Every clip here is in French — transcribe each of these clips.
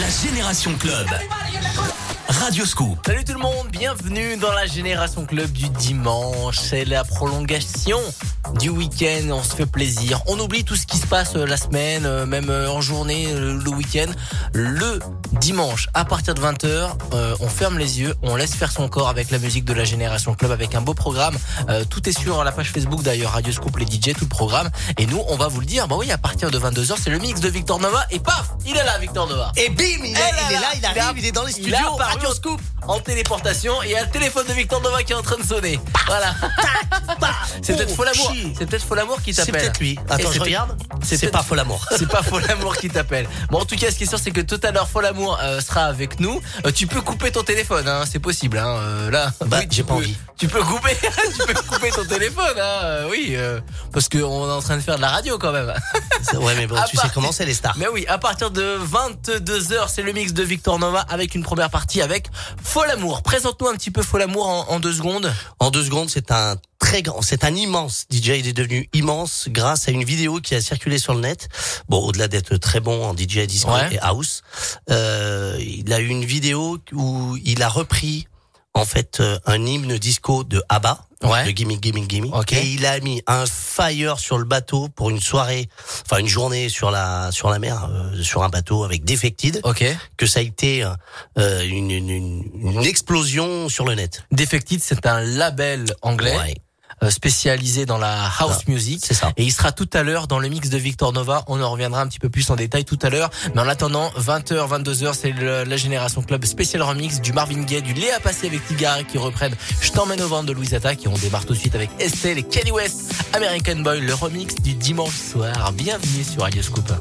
La Génération Club. Radio Scoop. Salut tout le monde, bienvenue dans la Génération Club du dimanche. C'est la prolongation du week-end, on se fait plaisir. On oublie tout ce qui se passe euh, la semaine, euh, même euh, en journée, le week-end. Le dimanche, à partir de 20h, on ferme les yeux, on laisse faire son corps avec la musique de la Génération Club, avec un beau programme. tout est sur la page Facebook d'ailleurs, Radio Scoop, les DJ, tout le programme. Et nous, on va vous le dire, bah oui, à partir de 22h, c'est le mix de Victor Nova. Et paf, il est là, Victor Nova. Et bim, il, est, là, il arrive, il, est dans les studios. Radio Scoop en téléportation et il y a le téléphone de Victor Nova qui est en train de sonner. Voilà. C'est peut-être Folamour. C'est peut-être Folamour qui t'appelle. C'est peut-être lui. Attends, je regarde. C'est pas Folamour. C'est pas Folamour qui t'appelle. Bon, en tout cas, ce qui est sûr, c'est que tout à l'heure, Folamour euh, sera avec nous. Euh, tu peux couper ton téléphone, hein, c'est possible. Hein, euh, là, bah, j'ai pas envie. Tu peux couper, tu peux couper ton téléphone, hein, oui, parce qu'on est en train de faire de la radio quand même. ouais, mais bon, tu sais comment c'est les stars. Mais oui, à partir de 22 h c'est le mix de Victor Nova avec une première partie avec Folamour. Présente-nous un petit peu Folamour en, en deux secondes. En deux secondes, c'est un très grand, c'est un immense DJ. Il est devenu immense grâce à une vidéo qui a circulé sur le net. Bon, au-delà d'être très bon en DJ disco et house, euh, il a eu une vidéo où il a repris en fait euh, un hymne disco de ABBA, ouais. de Gimme Gimme Gimme, et il a mis un fire sur le bateau pour une soirée, enfin une journée sur la sur la mer, euh, sur un bateau avec Defected, okay. que ça a été euh, une, une, une, explosion sur le net. Defected, c'est un label anglais. Ouais spécialisé dans la house ah, music. C'est ça. Et il sera tout à l'heure dans le mix de Victor Nova. On en reviendra un petit peu plus en détail tout à l'heure. Mais en attendant, 20h, 22h, c'est la Génération Club spécial remix du Marvin Gaye, du Léa Passé avec Tigare qui reprennent Je t'emmène au vent de Louis Attack. Et on démarre tout de suite avec Estelle et Kenny West, American Boy, le remix du dimanche soir. Bienvenue sur Radio Scoop.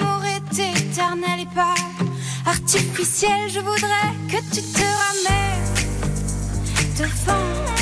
L'amour est éternel et pas artificiel. Je voudrais que tu te ramènes devant.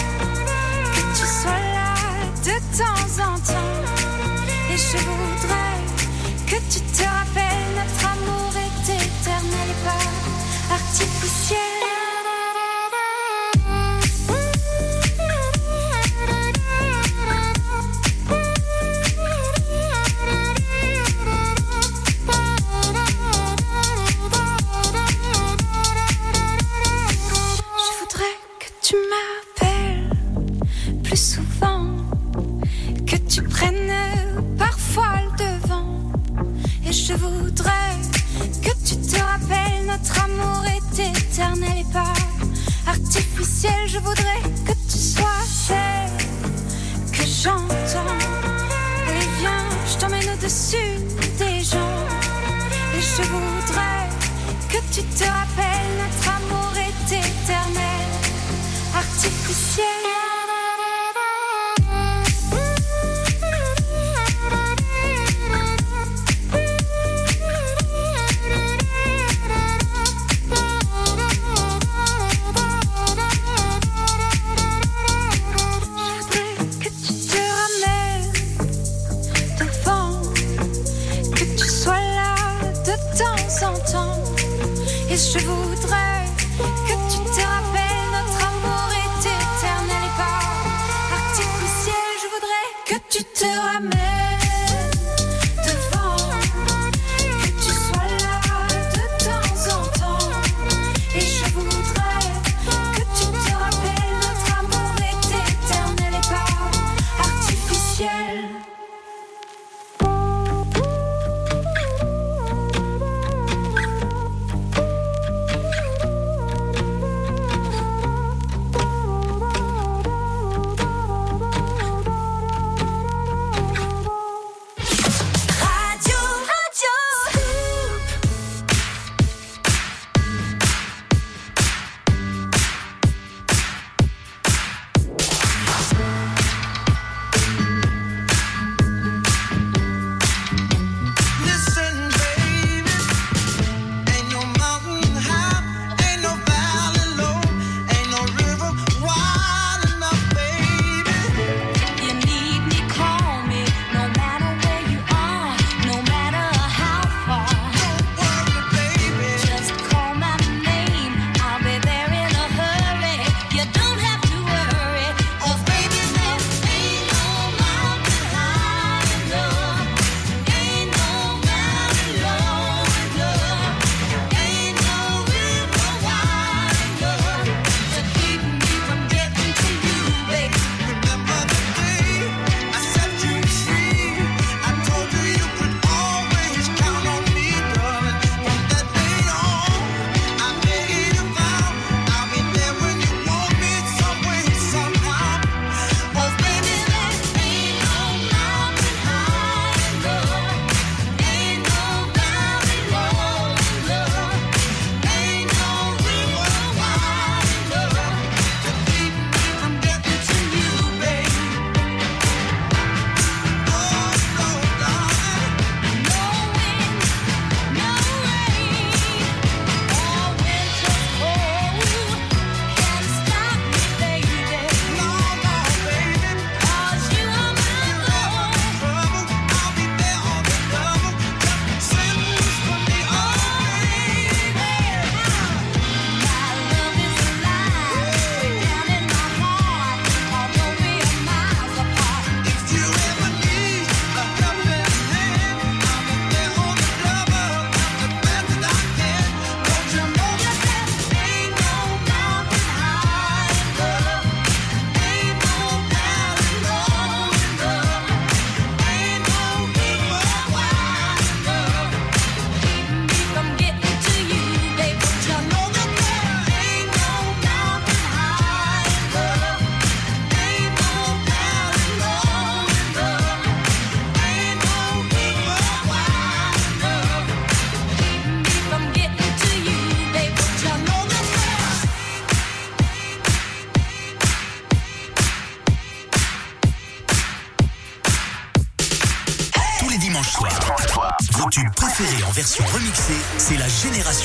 Génération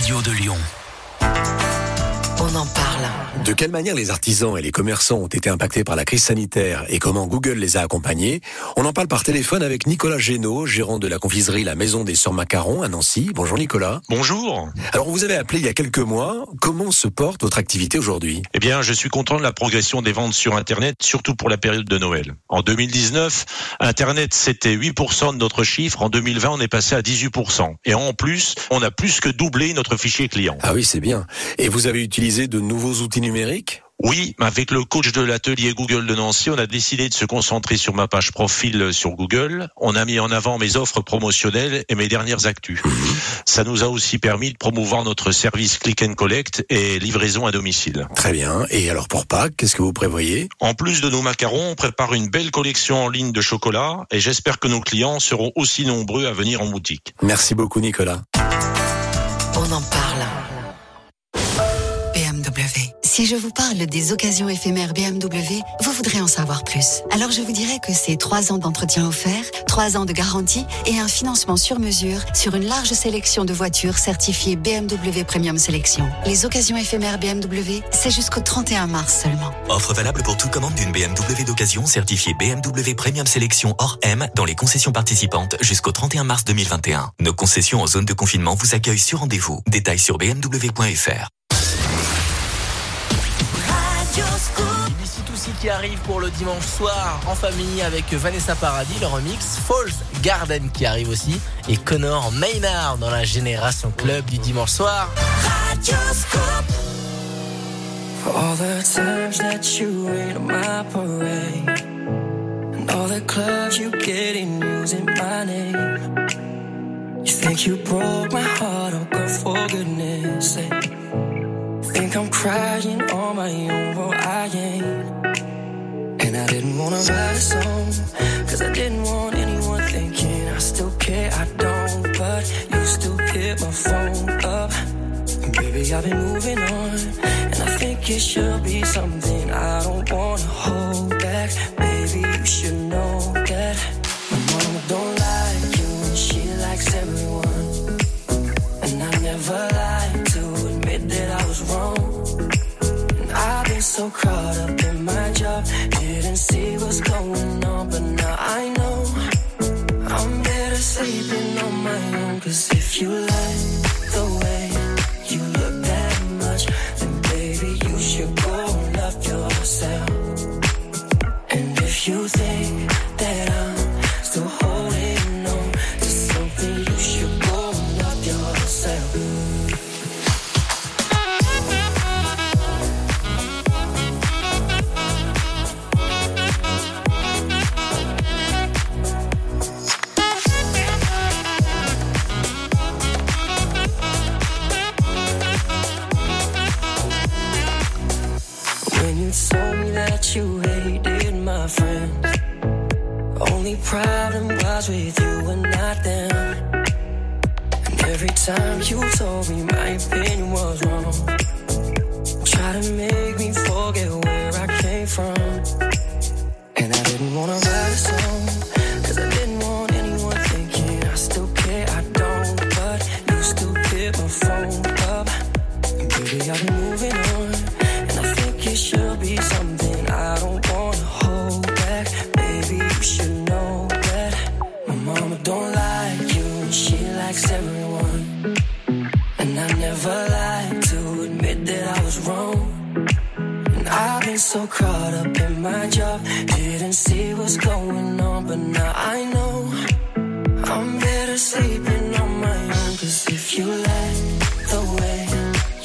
radio de Lyon. On en parle. De quelle manière les artisans et les commerçants ont été impactés par la crise sanitaire et comment Google les a accompagnés? On en parle par téléphone avec Nicolas Génaud, gérant de la confiserie La Maison des Sœurs Macarons à Nancy. Bonjour Nicolas. Bonjour. Alors vous avez appelé il y a quelques mois. Comment se porte votre activité aujourd'hui? Eh bien, je suis content de la progression des ventes sur Internet, surtout pour la période de Noël. En 2019, Internet c'était 8% de notre chiffre. En 2020, on est passé à 18%. Et en plus, on a plus que doublé notre fichier client. Ah oui, c'est bien. Et vous avez utilisé de nouveaux outils numériques? Oui, avec le coach de l'atelier Google de Nancy, on a décidé de se concentrer sur ma page profil sur Google. On a mis en avant mes offres promotionnelles et mes dernières actus. Ça nous a aussi permis de promouvoir notre service click and collect et livraison à domicile. Très bien. Et alors pour Pâques, qu'est-ce que vous prévoyez? En plus de nos macarons, on prépare une belle collection en ligne de chocolat et j'espère que nos clients seront aussi nombreux à venir en boutique. Merci beaucoup Nicolas. On en parle. Si je vous parle des occasions éphémères BMW, vous voudrez en savoir plus. Alors je vous dirais que c'est trois ans d'entretien offert, trois ans de garantie et un financement sur mesure sur une large sélection de voitures certifiées BMW Premium Sélection. Les occasions éphémères BMW, c'est jusqu'au 31 mars seulement. Offre valable pour toute commande d'une BMW d'occasion certifiée BMW Premium Sélection hors M dans les concessions participantes jusqu'au 31 mars 2021. Nos concessions en zone de confinement vous accueillent sur rendez-vous. Détails sur bmw.fr. qui arrive pour le dimanche soir en famille avec Vanessa Paradis, le remix. Falls Garden qui arrive aussi. Et Connor Maynard dans la génération club du dimanche soir. For all the times that you rain on my parade. And all the clubs you get in using my name. You think you broke my heart, oh girl, for goodness sake. Think I'm crying on my own, well I ain't. And I didn't wanna write a song Cause I didn't want anyone thinking I still care, I don't But you still hit my phone up. Baby, I've been moving on And I think it should be something I don't wanna hold back. Baby, you should know that My mama don't like you and she likes everyone. And I never lied to admit that I was wrong so caught up in my job. Didn't see what's going on But now I know. I'm better sleeping on my own Cause if you like the way you look that much Then baby you should go and love yourself. And if you think Only problem was with you and not them. And every time you told me my opinion was wrong Try to make me forget where I came from. And I didn't wanna write a song don't like you she likes everyone And I never lied to admit that I was wrong and I've been so caught up in my job, didn't see what's going on, but now I know I'm better sleeping on my own. Cause if you like the way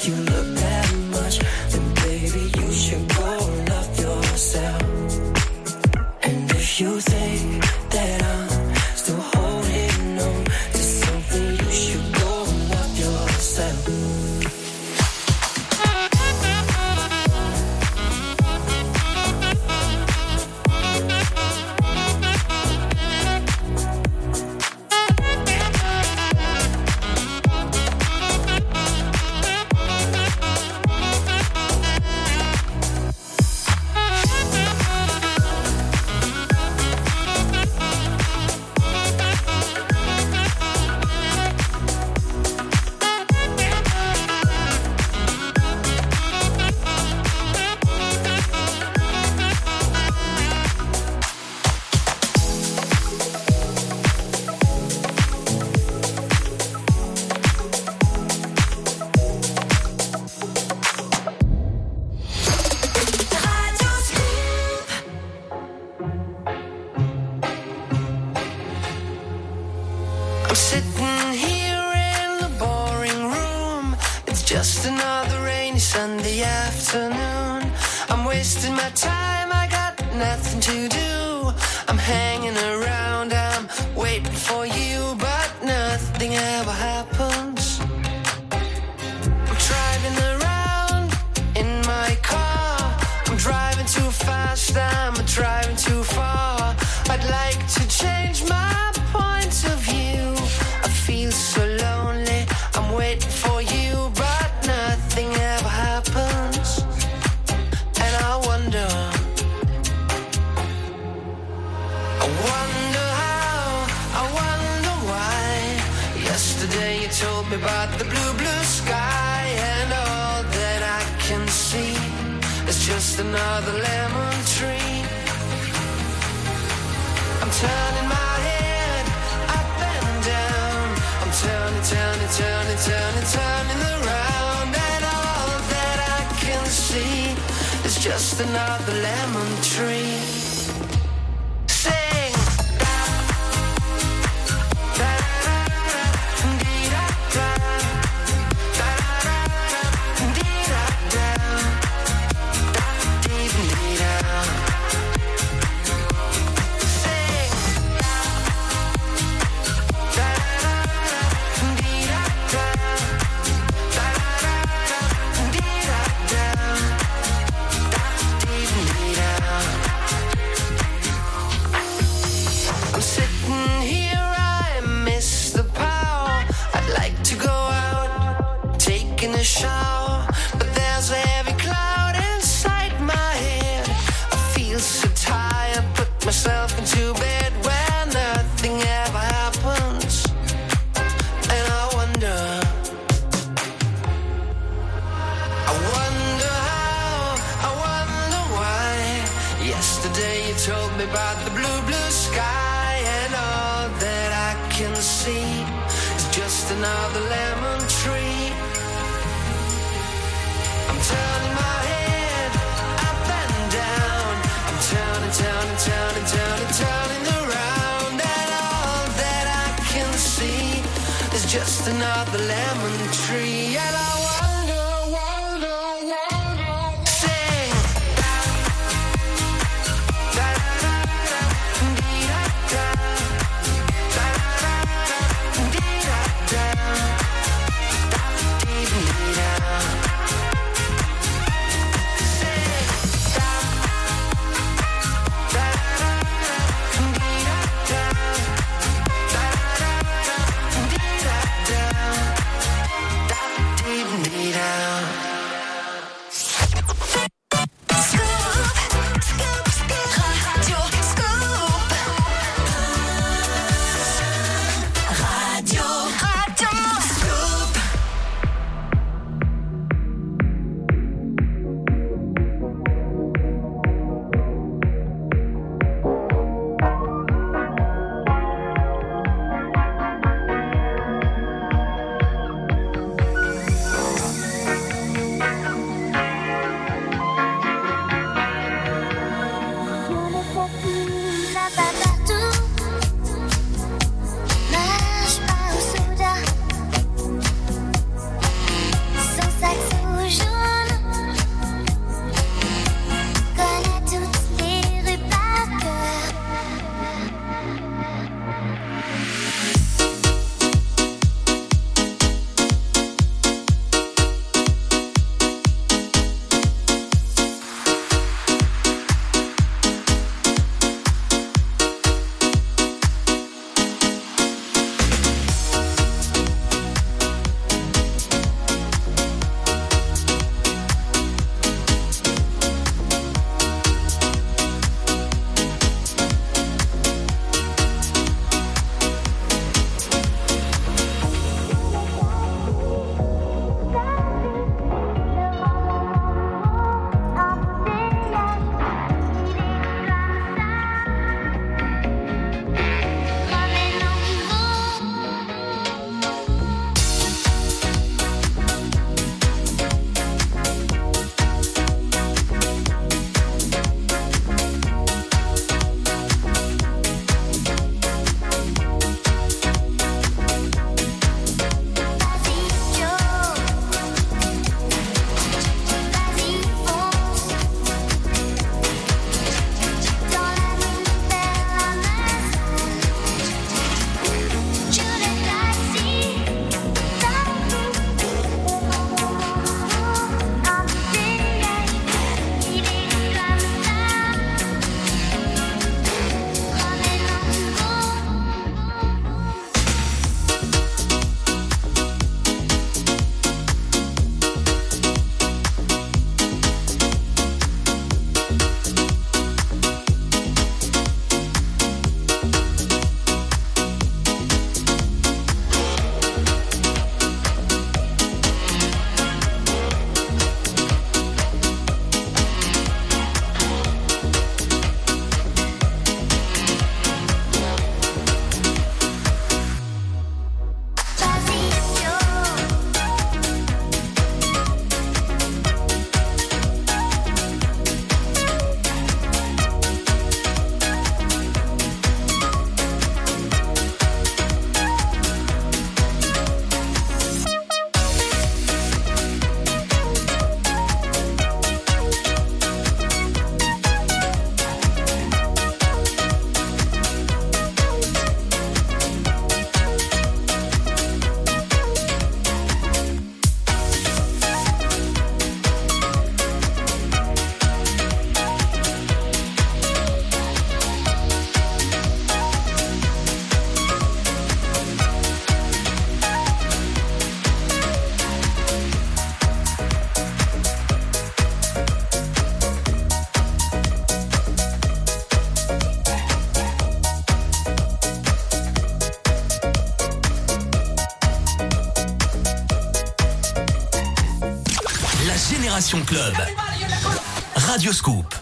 you look that much, then baby you should go love yourself. And if you think Radio Scoop.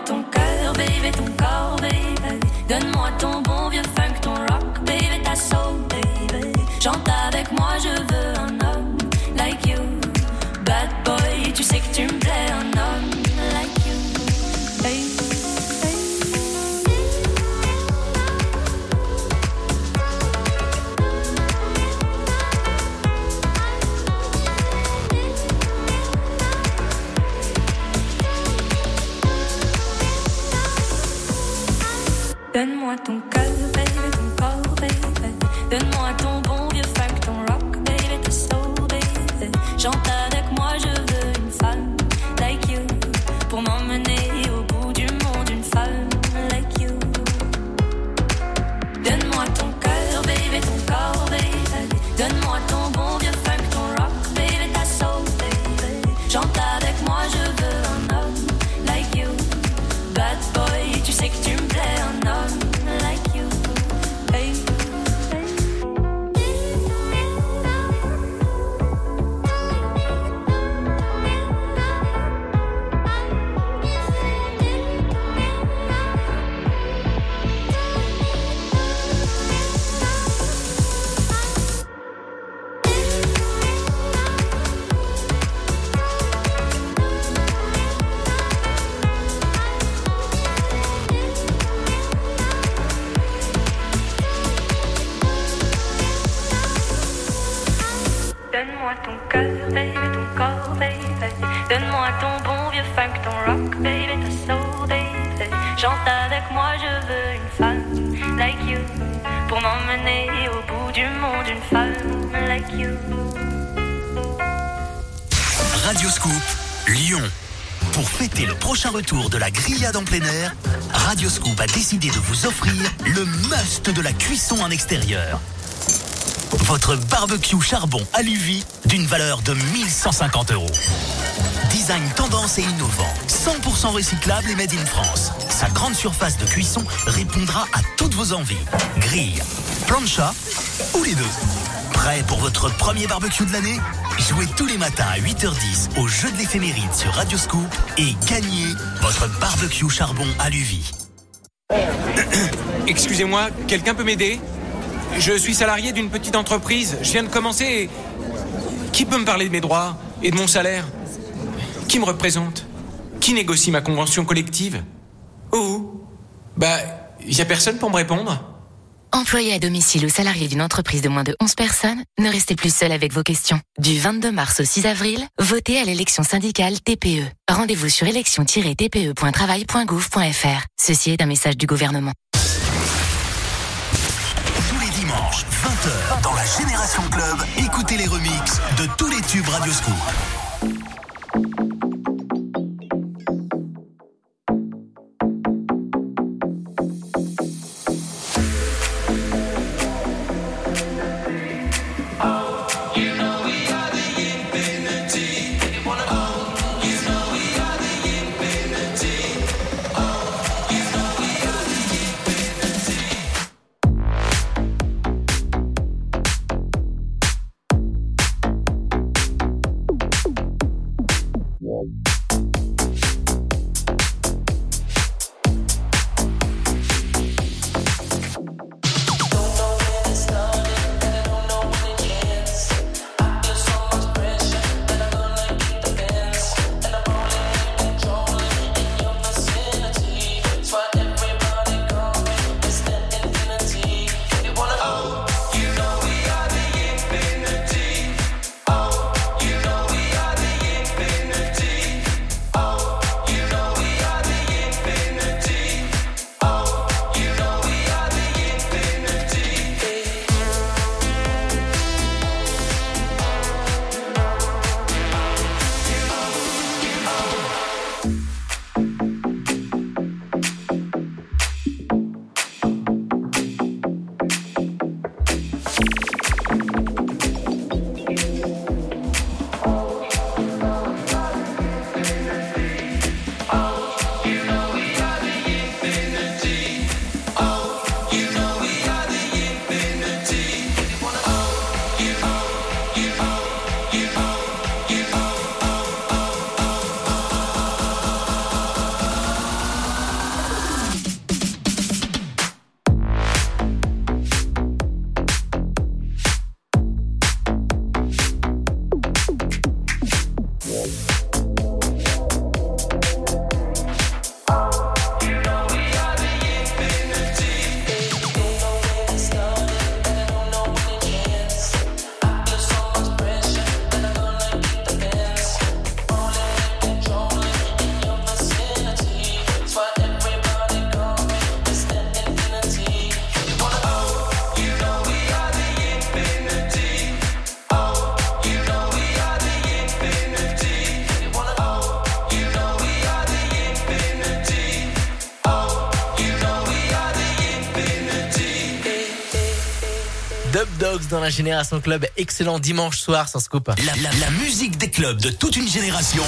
Ton cœur, baby, ton corps, retour de la grillade en plein air, Radio Scoop a décidé de vous offrir le must de la cuisson en extérieur. Votre barbecue charbon Aluvi d'une valeur de 1150 euros. Design tendance et innovant, 100% recyclable et made in France. Sa grande surface de cuisson répondra à toutes vos envies. Grille, plancha ou les deux. Prêt pour votre premier barbecue de l'année? Jouez tous les matins à 8h10 au jeu de l'éphéméride sur Radio Scoop et gagnez votre barbecue charbon Aluvi. Excusez-moi, quelqu'un peut m'aider? Je suis salarié d'une petite entreprise. Je viens de commencer et... Qui peut me parler de mes droits et de mon salaire? Qui me représente? Qui négocie ma convention collective? Oh Bah, y a personne pour me répondre Employé à domicile ou salarié d'une entreprise de moins de 11 personnes, ne restez plus seul avec vos questions. Du 22 mars au 6 avril, votez à l'élection syndicale TPE. Rendez-vous sur élection-tpe.travail.gouv.fr. Ceci est un message du gouvernement. Tous les dimanches, 20h, dans la Génération Club, écoutez les remixes de tous les tubes Radio Scoop. Dub Dogs dans la Génération Club. Excellent dimanche soir sans scoop. La, la- la musique des clubs de toute une génération.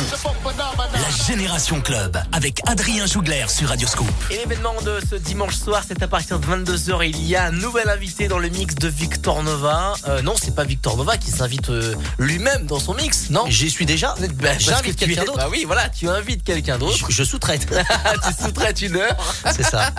La Génération Club avec Adrien Jougler sur Radio Scoop. Et l'événement de ce dimanche soir, c'est à partir de 22h. Il y a un nouvel invité dans le mix de Victor Nova. Euh, non, c'est pas Victor Nova qui s'invite euh, lui-même dans son mix, non? J'y suis déjà. Bah, J'invite quelqu'un d'autre. Bah oui, voilà, tu invites quelqu'un d'autre. Je, je sous-traite. tu sous-traites une heure. C'est ça.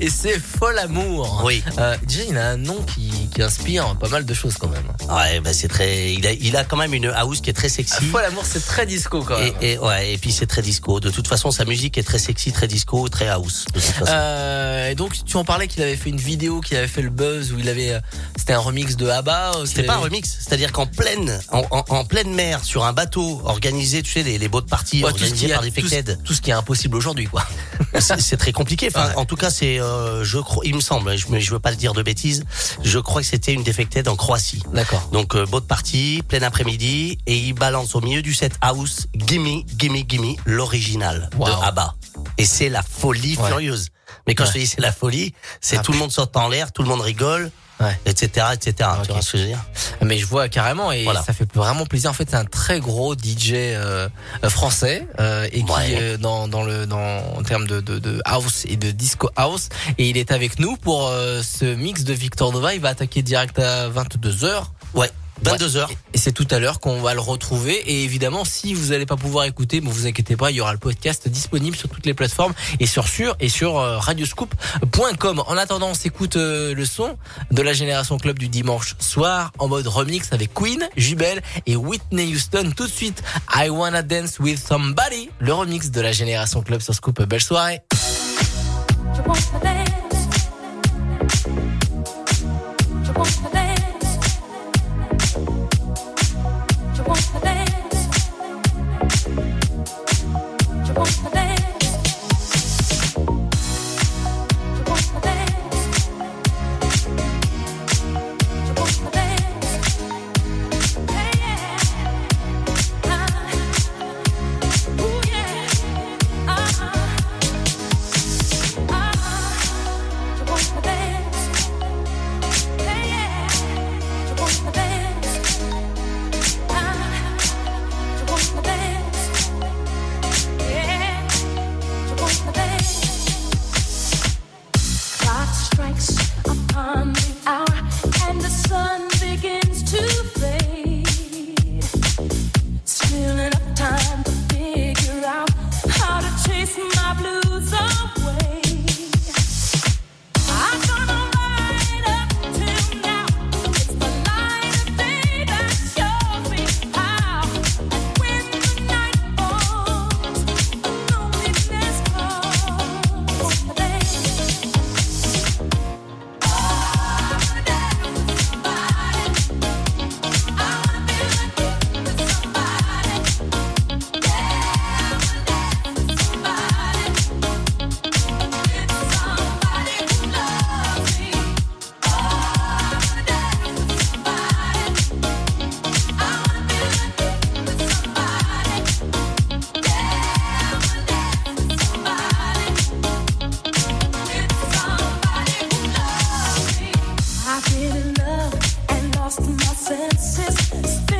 Et c'est Fol Amour. Oui. Euh, déjà, il a un nom qui, qui inspire pas mal de choses quand même. Ouais, bah c'est très. Il a, il a quand même une house qui est très sexy. Fol Amour, c'est très disco quand même. Et, et ouais, et puis c'est très disco. De toute façon, sa musique est très sexy, très disco, très house. De toute façon. Euh, et donc tu en parlais qu'il avait fait une vidéo qui avait fait le buzz où il avait euh, c'était un remix de ABBA euh, C'était qu'il pas un remix, c'est-à-dire qu'en pleine, en, en- en pleine mer, sur un bateau organisé, tu sais, les, les boat parties Ouais, tout ce organisées qui est- par tout ce- Defected. tout ce qui est impossible aujourd'hui quoi. C'est très compliqué. Enfin, Ouais. en tout cas, c'est, euh, je crois, il me semble, je, me- je veux pas le dire de bêtises. Je crois que c'était une Defected en Croatie. D'accord. Donc euh, boat party, plein après-midi, et il balance au milieu du set house, gimme, gimme, gimme, l'original Wow. de ABBA. Et c'est la folie Ouais. furieuse. Mais quand Ouais. je te dis c'est la folie, c'est Ah, tout le monde saute en l'air, tout le monde rigole, Ouais. etc., etc. Tu vois ce que je veux dire Mais je vois carrément et Voilà. ça fait vraiment plaisir. En fait, c'est un très gros DJ euh, euh, français euh, et qui Ouais. euh, dans dans le dans en termes de, de de house et de disco house et il est avec nous pour euh, ce mix de Victor Nova. Il va attaquer direct à 22 h Ouais. 22 heures. Et c'est tout à l'heure qu'on va le retrouver. Et évidemment, si vous n'allez pas pouvoir écouter, ne vous inquiétez pas, il y aura le podcast disponible sur toutes les plateformes et sur sur et sur euh, radioscoop.com. En attendant, on s'écoute euh, le son de la Génération Club du dimanche soir en mode remix avec Queen, Jubel et Whitney Houston. Tout de suite, I Wanna Dance With Somebody, le remix de la Génération Club sur Scoop. Belle soirée. in love and lost my senses.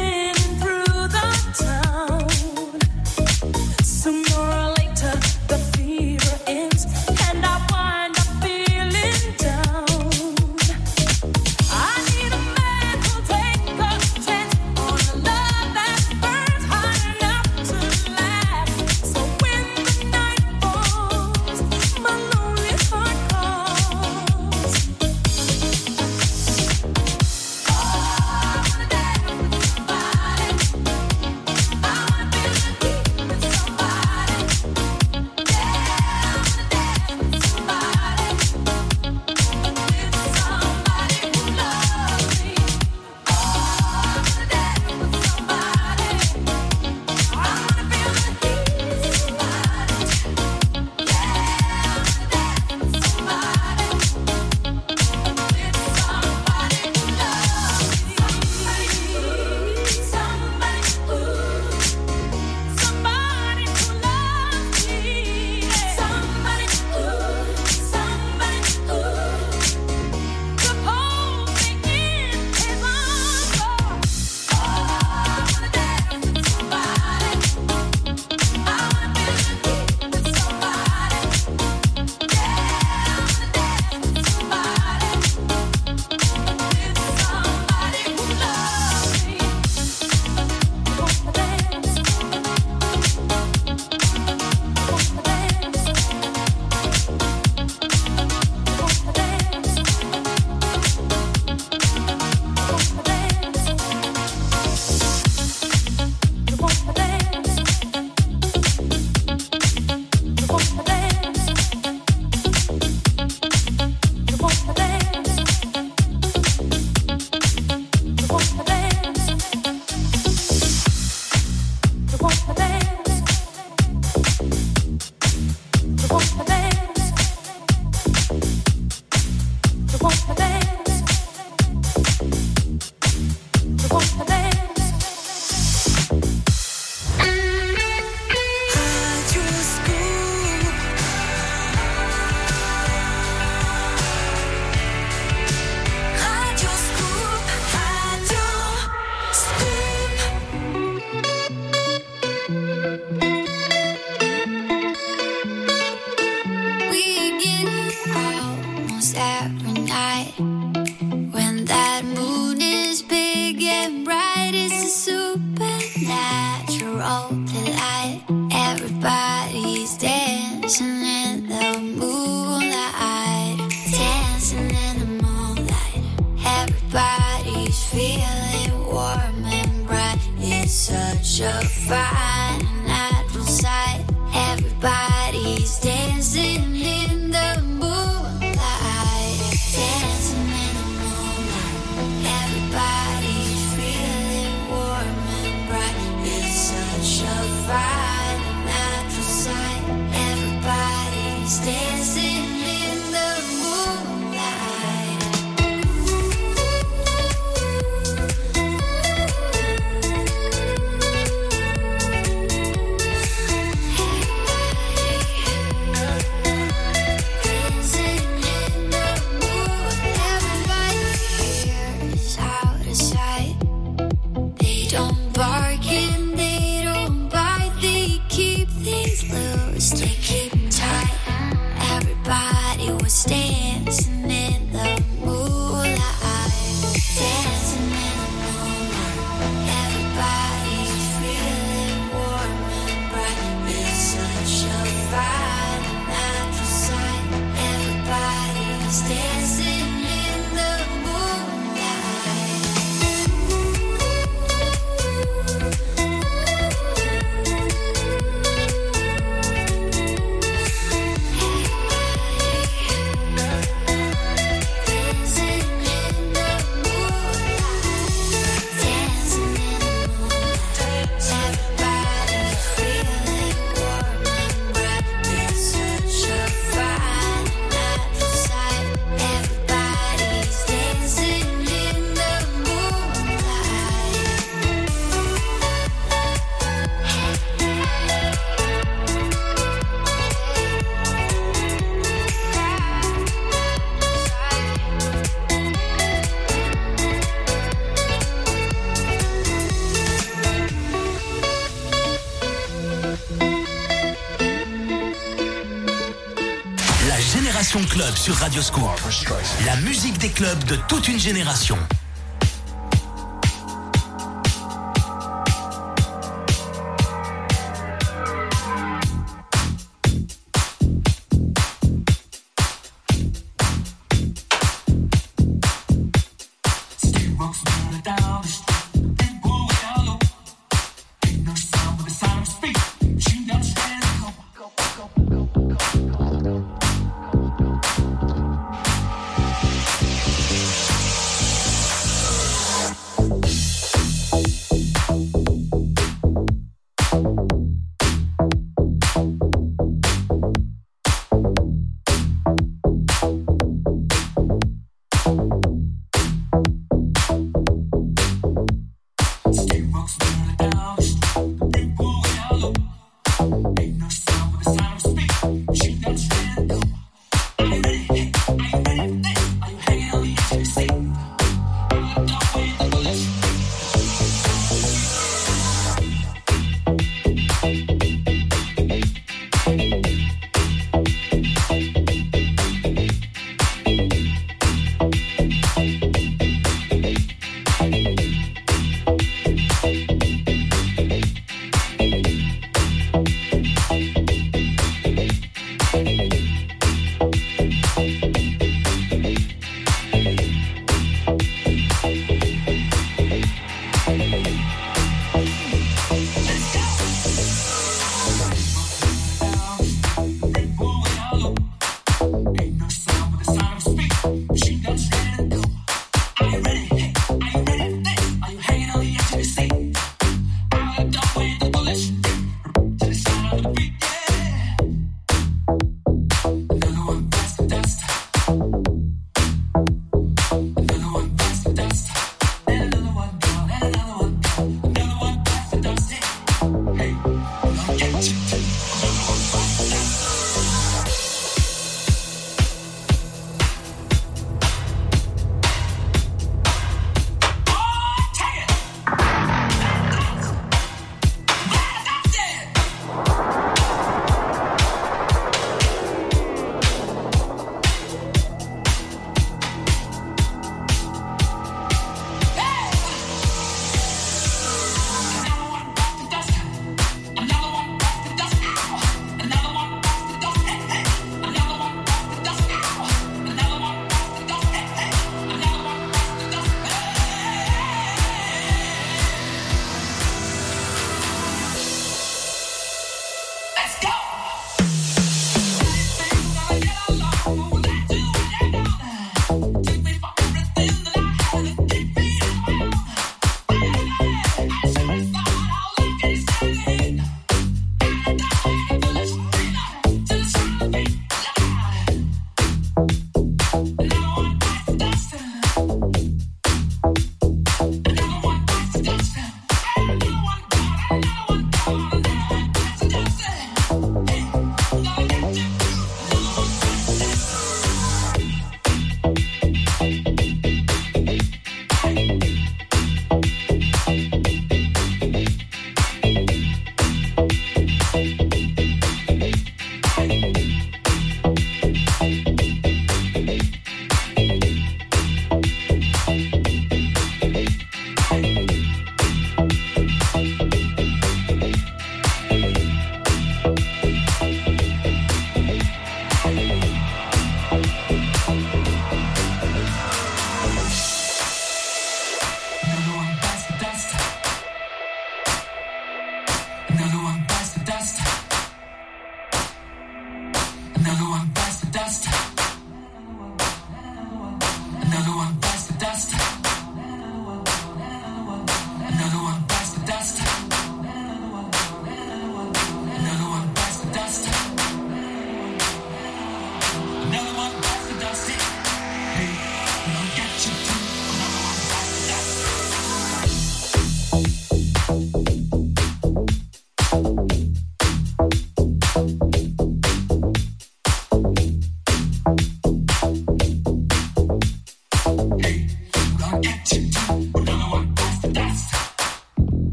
Des clubs de toute une génération.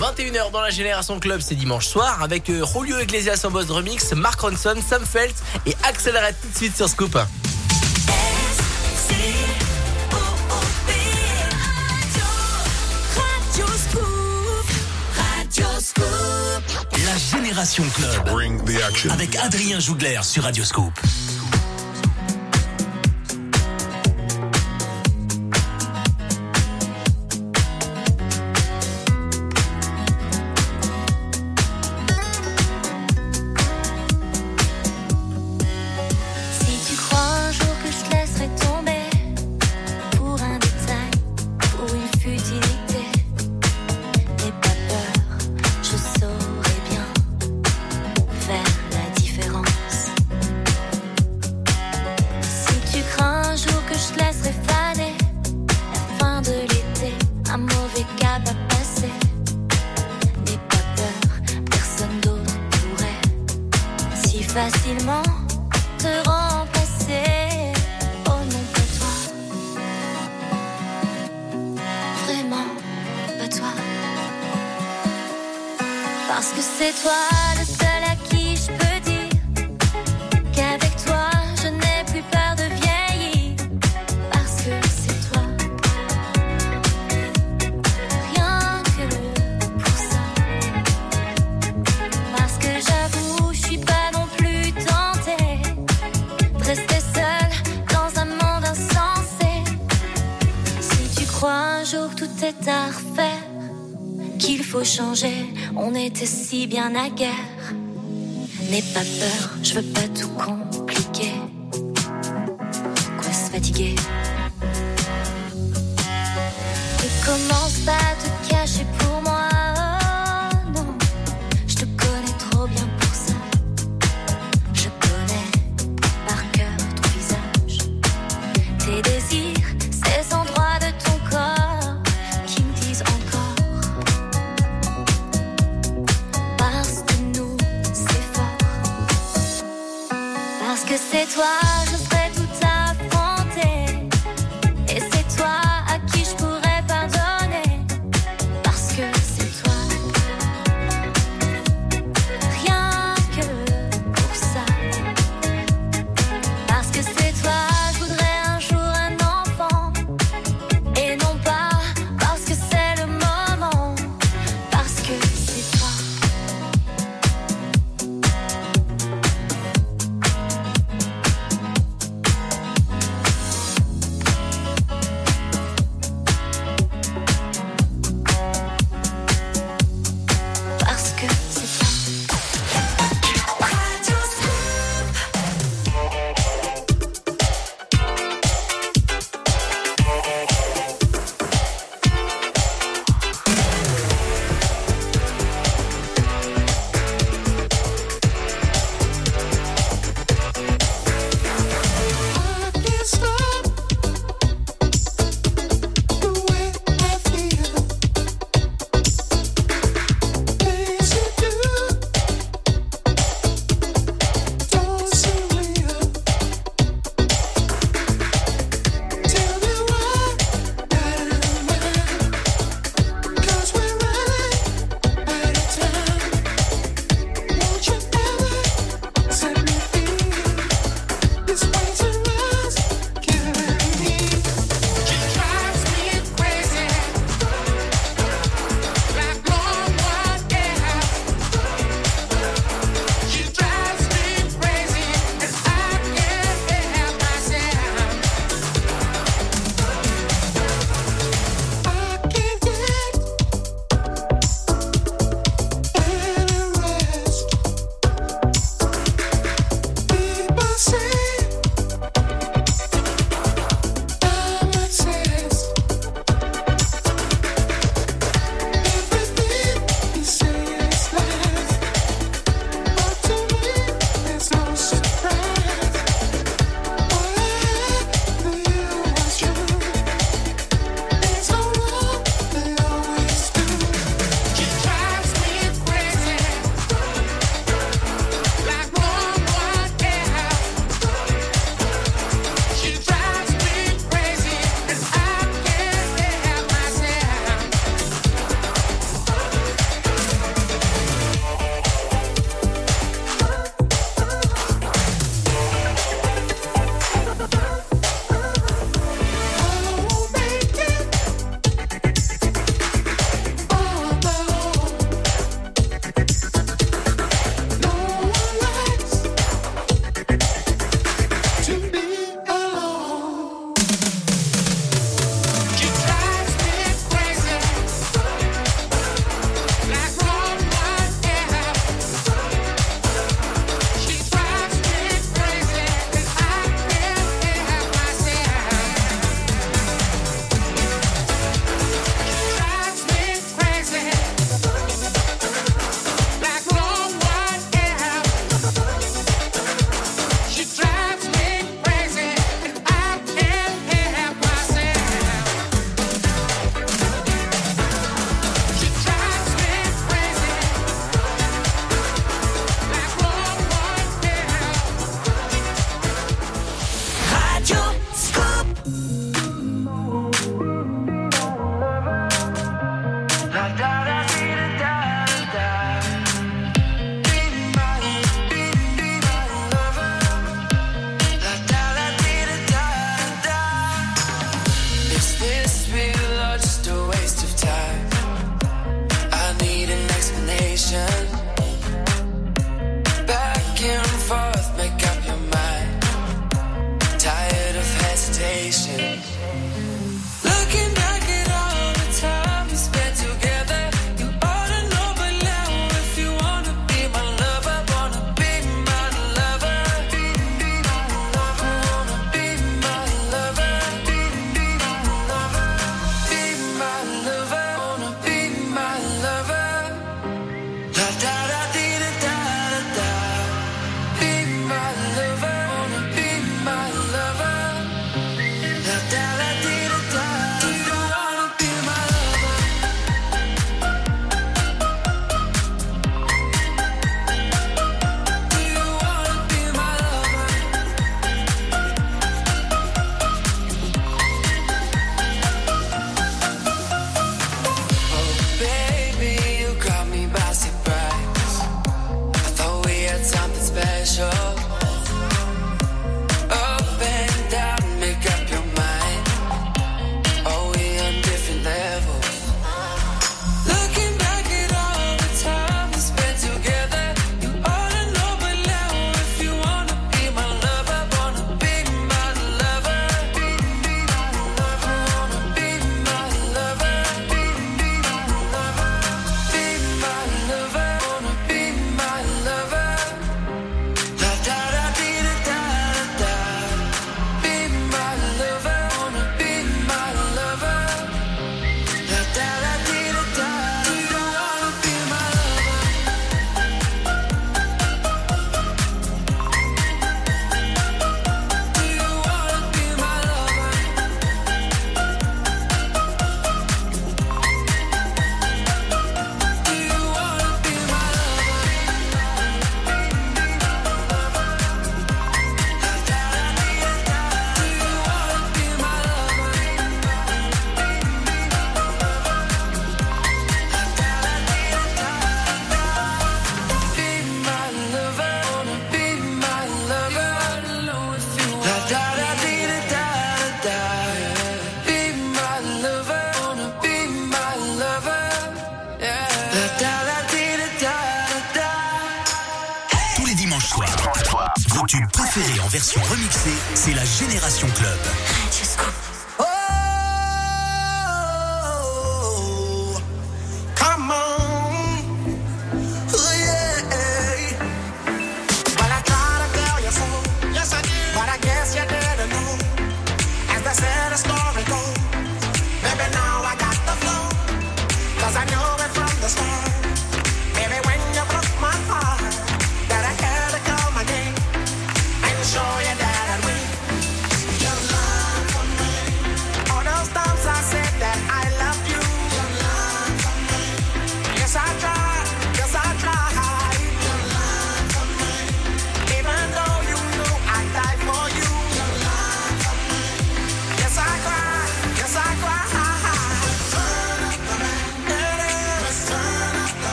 21h dans la Génération Club, c'est dimanche soir avec euh, Julio Iglesias en boss de remix, Mark Ronson, Sam Felt et Axel tout de suite sur Scoop. La Génération Club avec Adrien Jougler sur Radio Scoop. étoiles. si bien à guerre.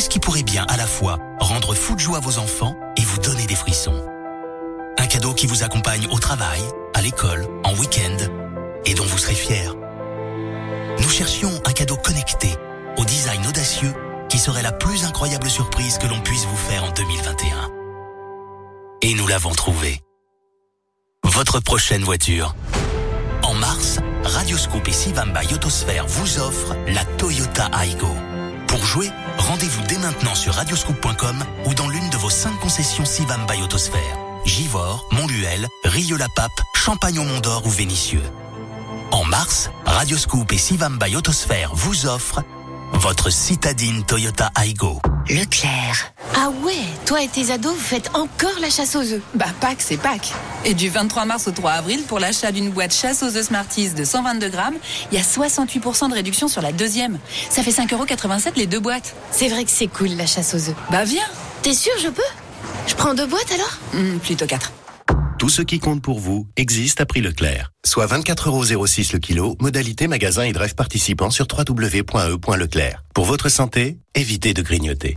Ce qui pourrait bien à la fois rendre fou de joie à vos enfants et vous donner des frissons? Un cadeau qui vous accompagne au travail, à l'école, en week-end et dont vous serez fier. Nous cherchions un cadeau connecté, au design audacieux, qui serait la plus incroyable surprise que l'on puisse vous faire en 2021. Et nous l'avons trouvé. Votre prochaine voiture. En mars, Radioscope et Sivamba Yotosphère vous offrent la Toyota Aygo. Pour jouer, Rendez-vous dès maintenant sur radioscoop.com ou dans l'une de vos 5 concessions Sivam by Autosphère. Givors, Montluel, Rieux-la-Pape, Champagne-au-Mont-d'Or ou Vénissieux. En mars, Radioscoop et Sivam by vous offrent votre citadine Toyota Aygo. Leclerc. Ah ouais, toi et tes ados, vous faites encore la chasse aux œufs. Bah Pâques, c'est Pâques. Et du 23 mars au 3 avril, pour l'achat d'une boîte chasse aux œufs Smarties de 122 grammes, il y a 68% de réduction sur la deuxième. Ça fait 5,87€ les deux boîtes. C'est vrai que c'est cool la chasse aux œufs. Bah viens T'es sûr, je peux? Je prends deux boîtes alors? Hmm, Plutôt quatre. Tout ce qui compte pour vous existe à prix Leclerc. Soit 24,06€ le kilo, modalité magasin et drive participant sur www.e.leclerc. Pour votre santé, évitez de grignoter.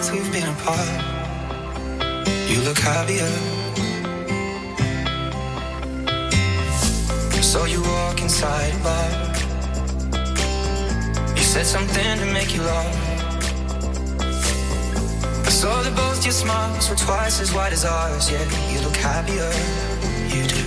Month we've been apart. You look happier. I saw you walk inside bar. You said something to make you laugh. I saw that both your smiles were twice as wide as ours. Yeah, you look happier. You do.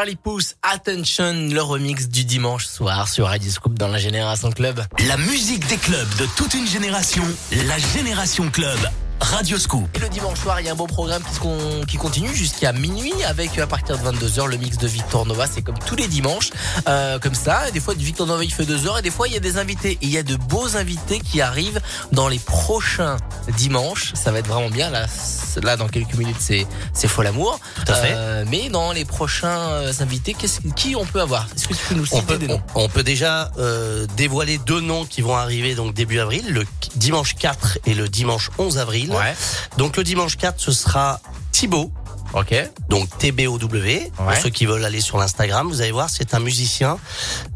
Charlie Puth, Attention, le remix du dimanche soir sur Radio Scoop dans la Génération Club. La musique des clubs de toute une génération, la Génération Club. Radio Scoop. Et le dimanche soir, il y a un beau programme qui, continue jusqu'à minuit avec à partir de 22h le mix de Victor Nova. C'est comme tous les dimanches, euh, comme ça. Et des fois, Victor Nova, il fait 2 heures. Et des fois, il y a des invités. Et il y a de beaux invités qui arrivent dans les prochains dimanches. Ça va être vraiment bien. Là, là dans quelques minutes, c'est c'est Fol Amour. Tout à fait. Euh, mais dans les prochains euh, invités, qui on peut avoir? Est-ce que tu peux nous On citer peut, des noms? on, on peut déjà euh, dévoiler deux noms qui vont arriver donc début avril, le dimanche 4 et le dimanche 11 avril. Donc le dimanche 4, ce sera Thibaut. Ok. Donc T-B-O-W. Pour Ouais. ceux qui veulent aller sur l'Instagram, vous allez voir, c'est un musicien,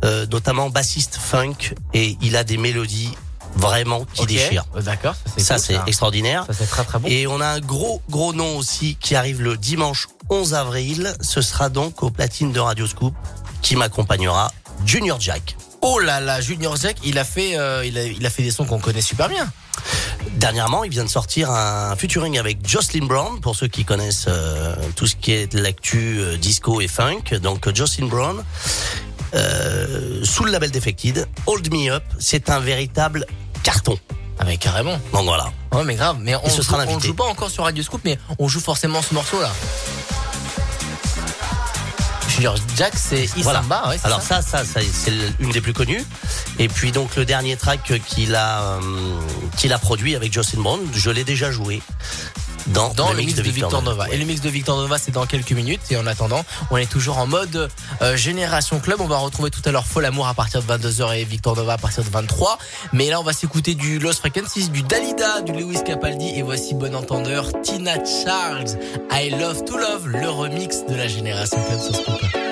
euh, notamment bassiste funk, et il a des mélodies vraiment qui Ok. déchirent. Euh, D'accord. Ça, cool, c'est extraordinaire. Ça, c'est très très bon. Et on a un gros, gros nom aussi qui arrive le dimanche 11 avril. Ce sera donc au platine de Radio Scoop qui m'accompagnera Junior Jack. Oh là là, Junior Jack, il a fait, euh, il, a, il a fait des sons qu'on connaît super bien. Dernièrement, il vient de sortir un featuring avec Jocelyn Brown, pour ceux qui connaissent euh, tout ce qui est de l'actu euh, disco et funk. Donc Jocelyn Brown, euh, sous le label Defected, Hold Me Up, c'est un véritable carton. Ah mais carrément. Donc voilà. Ouais mais grave, mais on, ce joue, sera on joue pas encore sur Radio Scoop, mais on joue forcément ce morceau là. Junior Jack, c'est Voilà. Isamba, ouais, Alors ça. ça, ça, ça, c'est une des plus connues. Et puis donc le dernier track qu'il a, euh, qu'il a produit avec Jocelyn Brown, je l'ai déjà joué dans, dans le, mix de Victor, Nova. Et le mix de Victor Nova, c'est dans quelques minutes. Et en attendant, on est toujours en mode euh, Génération Club. On va retrouver tout à l'heure Fol Amour à partir de 22h et Victor Nova à partir de 23. Mais là, on va s'écouter du Lost Frequencies, du Dalida, du Lewis Capaldi. Et voici bon entendeur Tina Charles. I Love to Love, le remix de la Génération Club sur.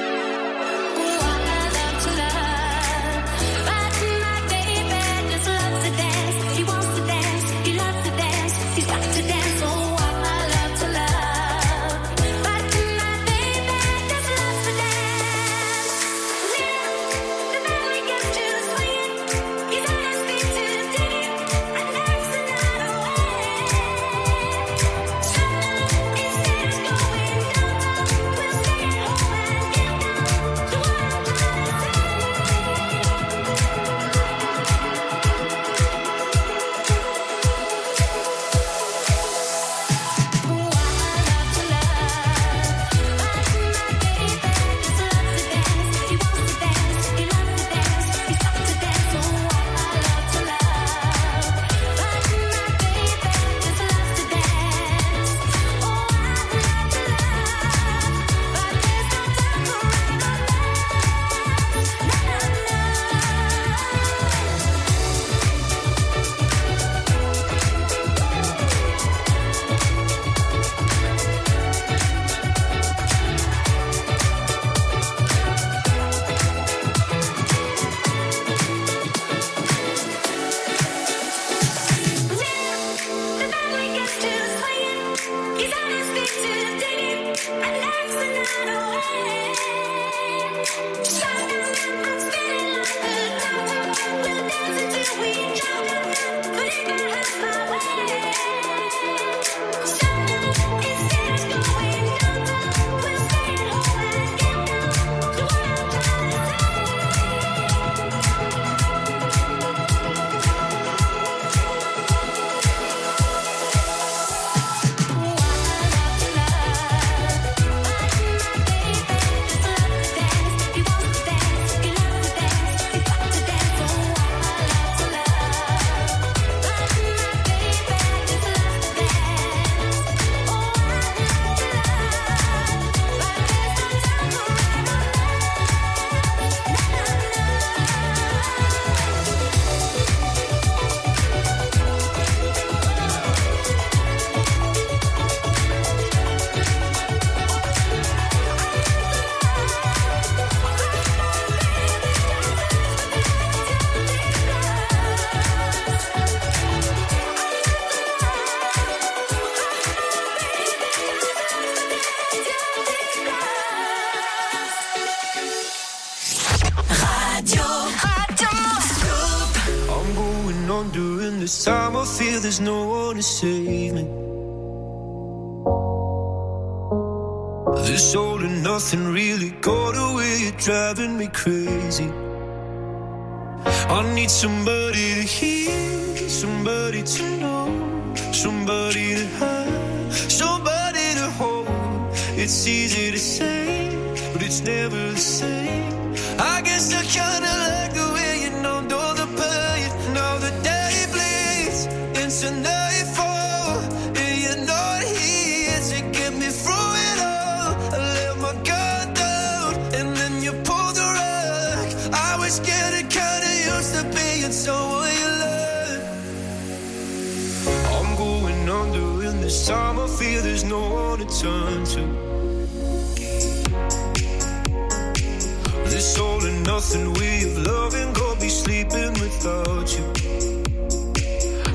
Soul and nothing We have love go be sleeping without you.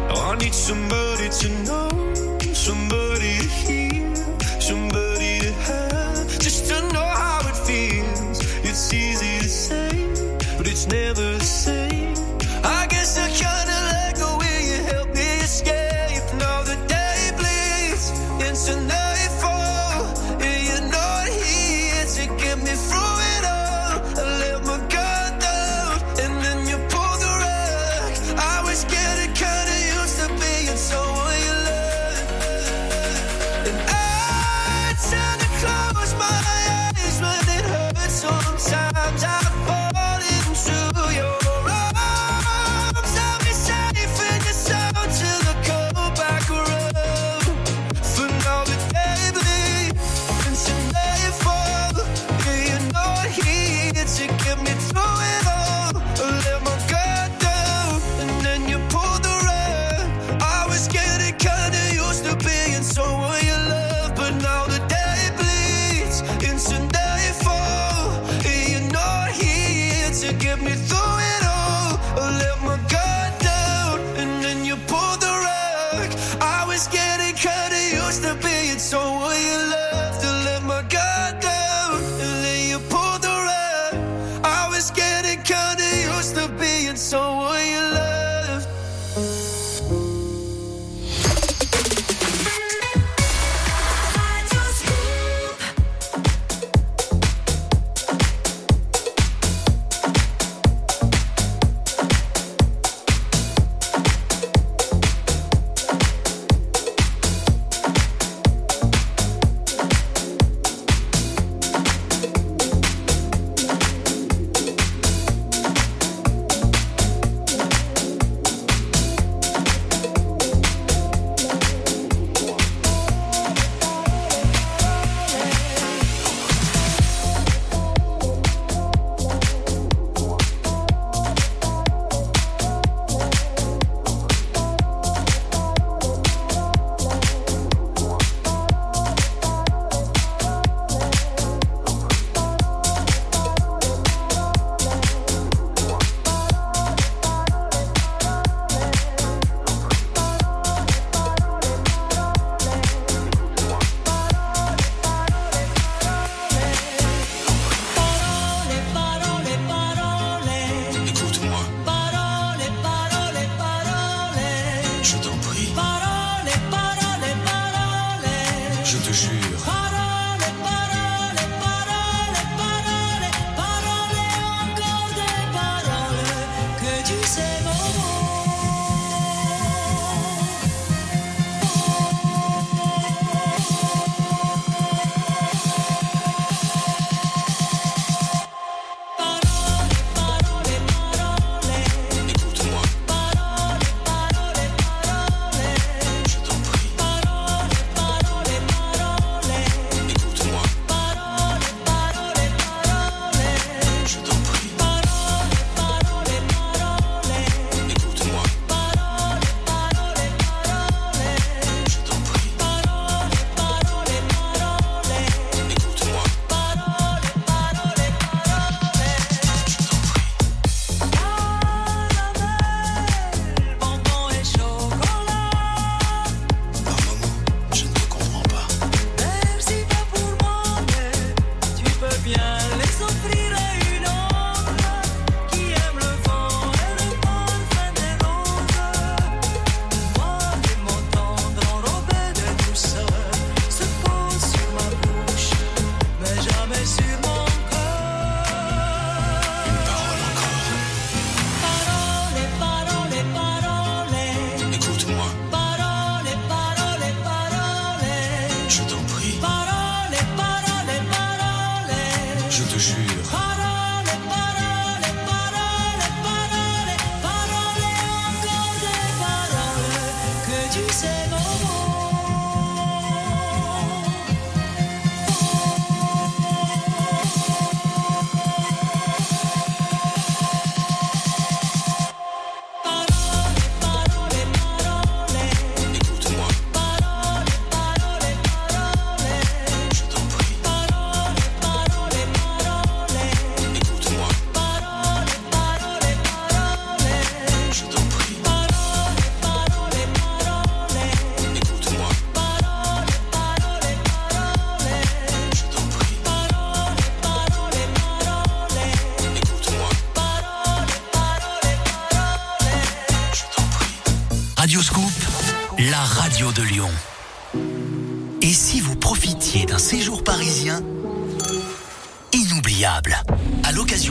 Now I need somebody to know Somebody to hear Somebody to have Just to know how it feels. It's easy to say But it's never the same.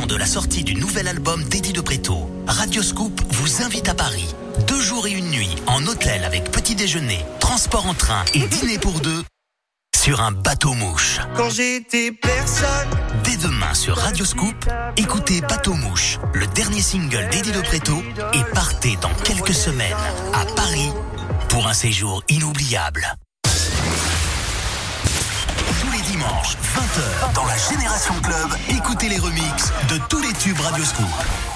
de la sortie du nouvel album d'Eddie de Préto, Radio Scoop vous invite à Paris. Deux jours et une nuit en hôtel avec petit déjeuner, transport en train et dîner pour deux sur un bateau mouche. Quand j'étais personne. Dès demain sur Radio Scoop, écoutez Bateau Mouche, le dernier single d'Eddie de Préto, et partez dans quelques semaines à Paris pour un séjour inoubliable. dans la Génération Club, écoutez les remixes de tous les tubes Radio Radioscoop.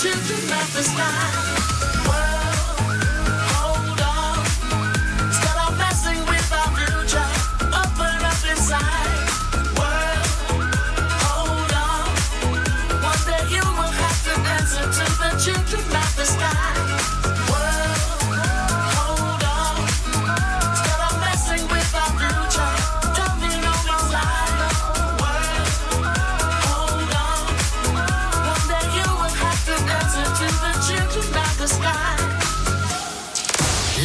Children of the sky.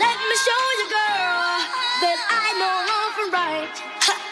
Let me show you, girl, that I know wrong from right. Ha.